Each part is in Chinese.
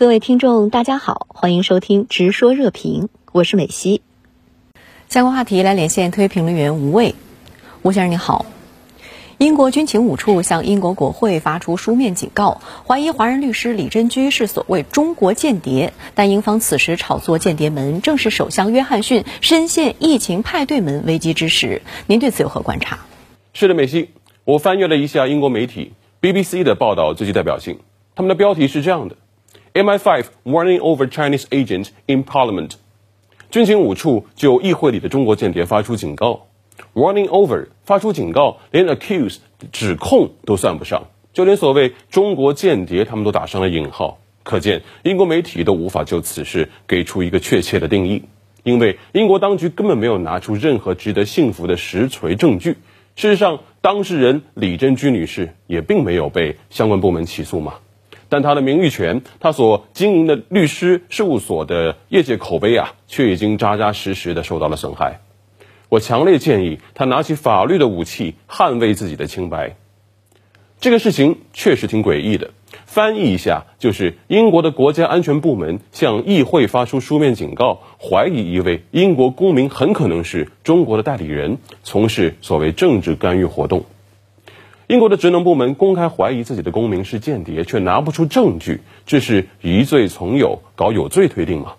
各位听众，大家好，欢迎收听《直说热评》，我是美西。相关话题来连线特约评论员吴卫，吴先生你好。英国军情五处向英国国会发出书面警告，怀疑华人律师李珍居是所谓中国间谍。但英方此时炒作间谍门，正是首相约翰逊深陷疫情派对门危机之时。您对此有何观察？是的，美西，我翻阅了一下英国媒体 BBC 的报道，最具代表性。他们的标题是这样的：MI5 warning over Chinese agent in Parliament。军情五处就议会里的中国间谍发出警告。Warning over，发出警告，连 accuse 指控都算不上，就连所谓中国间谍，他们都打上了引号。可见英国媒体都无法就此事给出一个确切的定义，因为英国当局根本没有拿出任何值得信服的实锤证据。事实上，当事人李珍居女士也并没有被相关部门起诉嘛，但他的名誉权，他所经营的律师事务所的业界口碑啊，却已经扎扎实实的受到了损害。我强烈建议他拿起法律的武器，捍卫自己的清白。这个事情确实挺诡异的。翻译一下，就是英国的国家安全部门向议会发出书面警告，怀疑一位英国公民很可能是中国的代理人，从事所谓政治干预活动。英国的职能部门公开怀疑自己的公民是间谍，却拿不出证据，这是疑罪从有，搞有罪推定吗？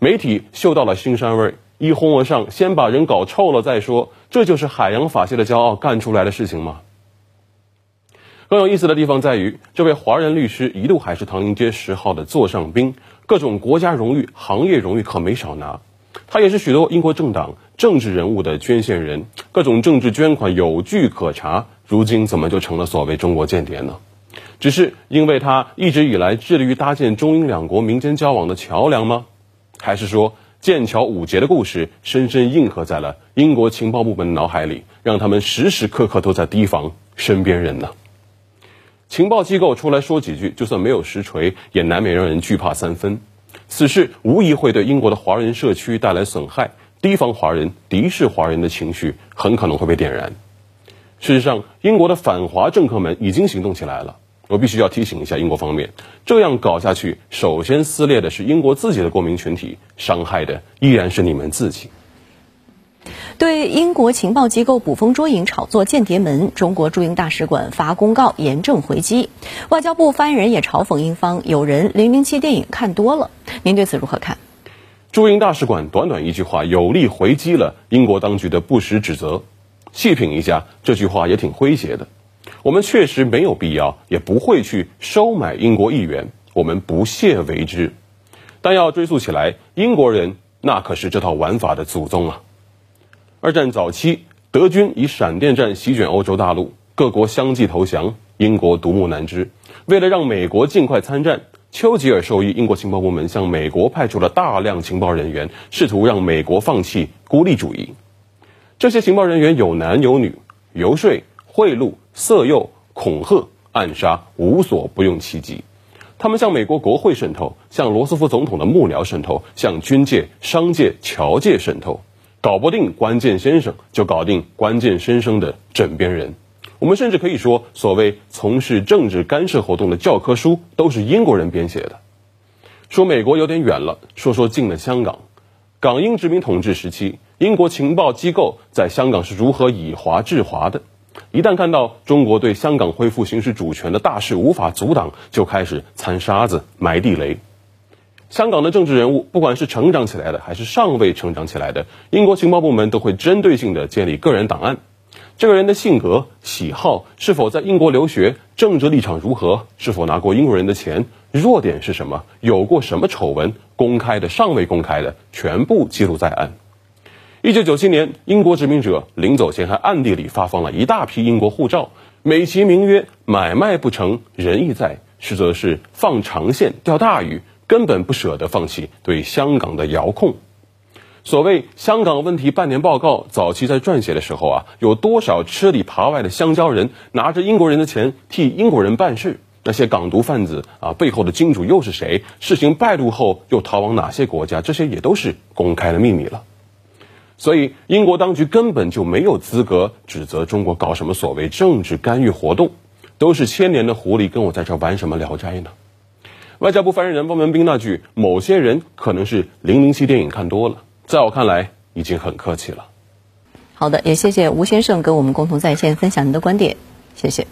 媒体嗅到了腥膻味。一哄而上，先把人搞臭了再说，这就是海洋法系的骄傲干出来的事情吗？更有意思的地方在于，这位华人律师一度还是唐宁街十号的座上宾，各种国家荣誉、行业荣誉可没少拿。他也是许多英国政党、政治人物的捐献人，各种政治捐款有据可查。如今怎么就成了所谓中国间谍呢？只是因为他一直以来致力于搭建中英两国民间交往的桥梁吗？还是说？剑桥五杰的故事深深印刻在了英国情报部门的脑海里，让他们时时刻刻都在提防身边人呢。情报机构出来说几句，就算没有实锤，也难免让人惧怕三分。此事无疑会对英国的华人社区带来损害，提防华人、敌视华人的情绪很可能会被点燃。事实上，英国的反华政客们已经行动起来了。我必须要提醒一下英国方面，这样搞下去，首先撕裂的是英国自己的公民群体，伤害的依然是你们自己。对英国情报机构捕风捉影、炒作间谍门，中国驻英大使馆发公告严正回击。外交部发言人也嘲讽英方有人零零七电影看多了。您对此如何看？驻英大使馆短短一句话，有力回击了英国当局的不实指责。细品一下，这句话也挺诙谐的。我们确实没有必要，也不会去收买英国议员，我们不屑为之。但要追溯起来，英国人那可是这套玩法的祖宗啊！二战早期，德军以闪电战席卷欧洲大陆，各国相继投降，英国独木难支。为了让美国尽快参战，丘吉尔授意英国情报部门向美国派出了大量情报人员，试图让美国放弃孤立主义。这些情报人员有男有女，游说。贿赂、色诱、恐吓、暗杀，无所不用其极。他们向美国国会渗透，向罗斯福总统的幕僚渗透，向军界、商界、侨界渗透。搞不定关键先生，就搞定关键先生的枕边人。我们甚至可以说，所谓从事政治干涉活动的教科书，都是英国人编写的。说美国有点远了，说说近了香港。港英殖民统治时期，英国情报机构在香港是如何以华制华的？一旦看到中国对香港恢复行使主权的大势无法阻挡，就开始掺沙子、埋地雷。香港的政治人物，不管是成长起来的，还是尚未成长起来的，英国情报部门都会针对性的建立个人档案。这个人的性格、喜好，是否在英国留学，政治立场如何，是否拿过英国人的钱，弱点是什么，有过什么丑闻，公开的、尚未公开的，全部记录在案。一九九七年，英国殖民者临走前还暗地里发放了一大批英国护照，美其名曰“买卖不成仁义在”，实则是放长线钓大鱼，根本不舍得放弃对香港的遥控。所谓香港问题半年报告，早期在撰写的时候啊，有多少吃里扒外的香蕉人拿着英国人的钱替英国人办事？那些港独分子啊，背后的金主又是谁？事情败露后又逃往哪些国家？这些也都是公开的秘密了。所以，英国当局根本就没有资格指责中国搞什么所谓政治干预活动，都是千年的狐狸跟我在这玩什么聊斋呢？外交部发言人汪文斌那句“某些人可能是零零七电影看多了”，在我看来已经很客气了。好的，也谢谢吴先生跟我们共同在线分享您的观点，谢谢。